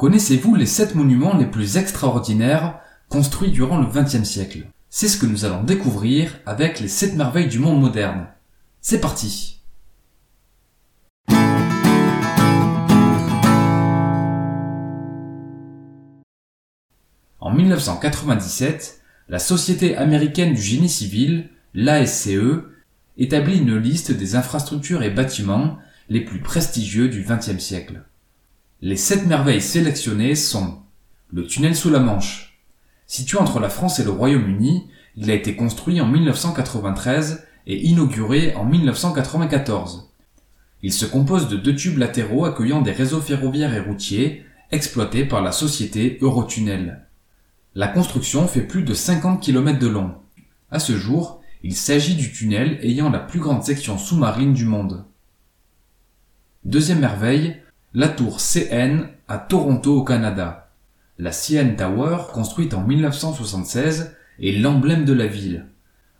Connaissez-vous les 7 monuments les plus extraordinaires construits durant le XXe siècle? C'est ce que nous allons découvrir avec les 7 merveilles du monde moderne. C'est parti En 1997, la Société américaine du génie civil, l'ASCE, établit une liste des infrastructures et bâtiments les plus prestigieux du XXe siècle. Les sept merveilles sélectionnées sont le tunnel sous la Manche. Situé entre la France et le Royaume-Uni, il a été construit en 1993 et inauguré en 1994. Il se compose de deux tubes latéraux accueillant des réseaux ferroviaires et routiers exploités par la société Eurotunnel. La construction fait plus de 50 km de long. À ce jour, il s'agit du tunnel ayant la plus grande section sous-marine du monde. Deuxième merveille, la tour CN à Toronto au Canada. La CN Tower, construite en 1976, est l'emblème de la ville.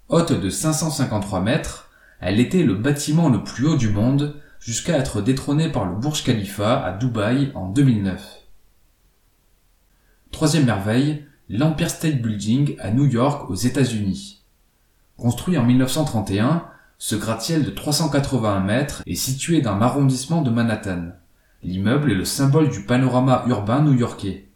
Haute de 553 mètres, elle était le bâtiment le plus haut du monde jusqu'à être détrônée par le Burj Khalifa à Dubaï en 2009. Troisième merveille, l'Empire State Building à New York aux États-Unis. Construit en 1931, ce gratte-ciel de 381 mètres est situé dans l'arrondissement de Manhattan. L'immeuble est le symbole du panorama urbain new-yorkais.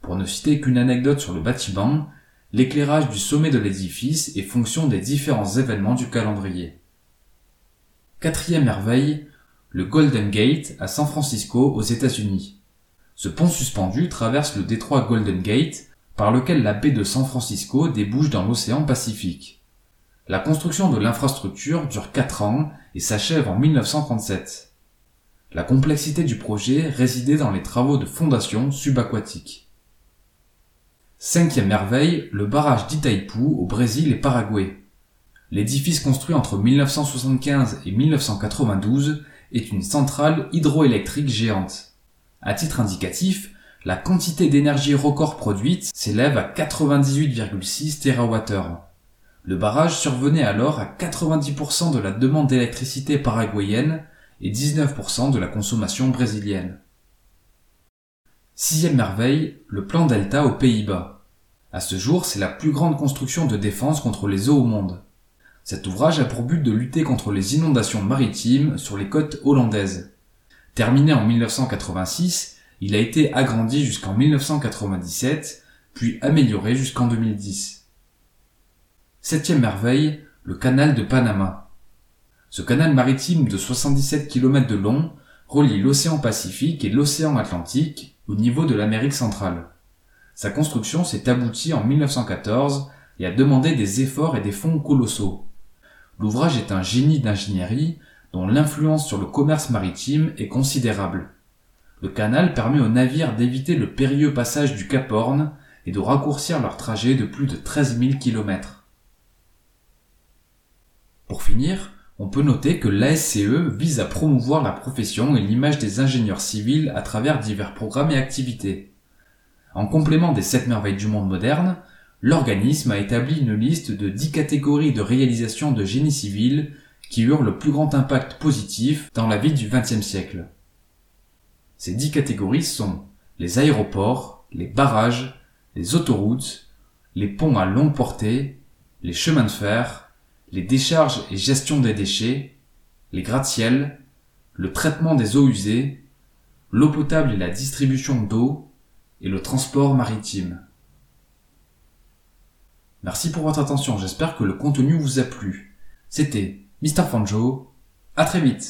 Pour ne citer qu'une anecdote sur le bâtiment, l'éclairage du sommet de l'édifice est fonction des différents événements du calendrier. Quatrième merveille, le Golden Gate à San Francisco aux États-Unis. Ce pont suspendu traverse le détroit Golden Gate par lequel la baie de San Francisco débouche dans l'océan Pacifique. La construction de l'infrastructure dure 4 ans et s'achève en 1937. La complexité du projet résidait dans les travaux de fondation subaquatique. Cinquième merveille, le barrage d'Itaipu au Brésil et Paraguay. L'édifice construit entre 1975 et 1992 est une centrale hydroélectrique géante. À titre indicatif, la quantité d'énergie record produite s'élève à 98,6 TWh. Le barrage survenait alors à 90% de la demande d'électricité paraguayenne et 19% de la consommation brésilienne. Sixième merveille, le plan Delta aux Pays-Bas. À ce jour, c'est la plus grande construction de défense contre les eaux au monde. Cet ouvrage a pour but de lutter contre les inondations maritimes sur les côtes hollandaises. Terminé en 1986, il a été agrandi jusqu'en 1997, puis amélioré jusqu'en 2010. Septième merveille, le canal de Panama. Ce canal maritime de 77 km de long relie l'océan Pacifique et l'océan Atlantique au niveau de l'Amérique centrale. Sa construction s'est aboutie en 1914 et a demandé des efforts et des fonds colossaux. L'ouvrage est un génie d'ingénierie dont l'influence sur le commerce maritime est considérable. Le canal permet aux navires d'éviter le périlleux passage du Cap Horn et de raccourcir leur trajet de plus de 13 000 km. Pour finir, on peut noter que l'ASCE vise à promouvoir la profession et l'image des ingénieurs civils à travers divers programmes et activités. En complément des 7 merveilles du monde moderne, l'organisme a établi une liste de 10 catégories de réalisation de génie civil qui eurent le plus grand impact positif dans la vie du XXe siècle. Ces dix catégories sont les aéroports, les barrages, les autoroutes, les ponts à longue portée, les chemins de fer, les décharges et gestion des déchets, les gratte-ciels, le traitement des eaux usées, l'eau potable et la distribution d'eau, et le transport maritime. Merci pour votre attention, j'espère que le contenu vous a plu. C'était Mr. Fanjo, à très vite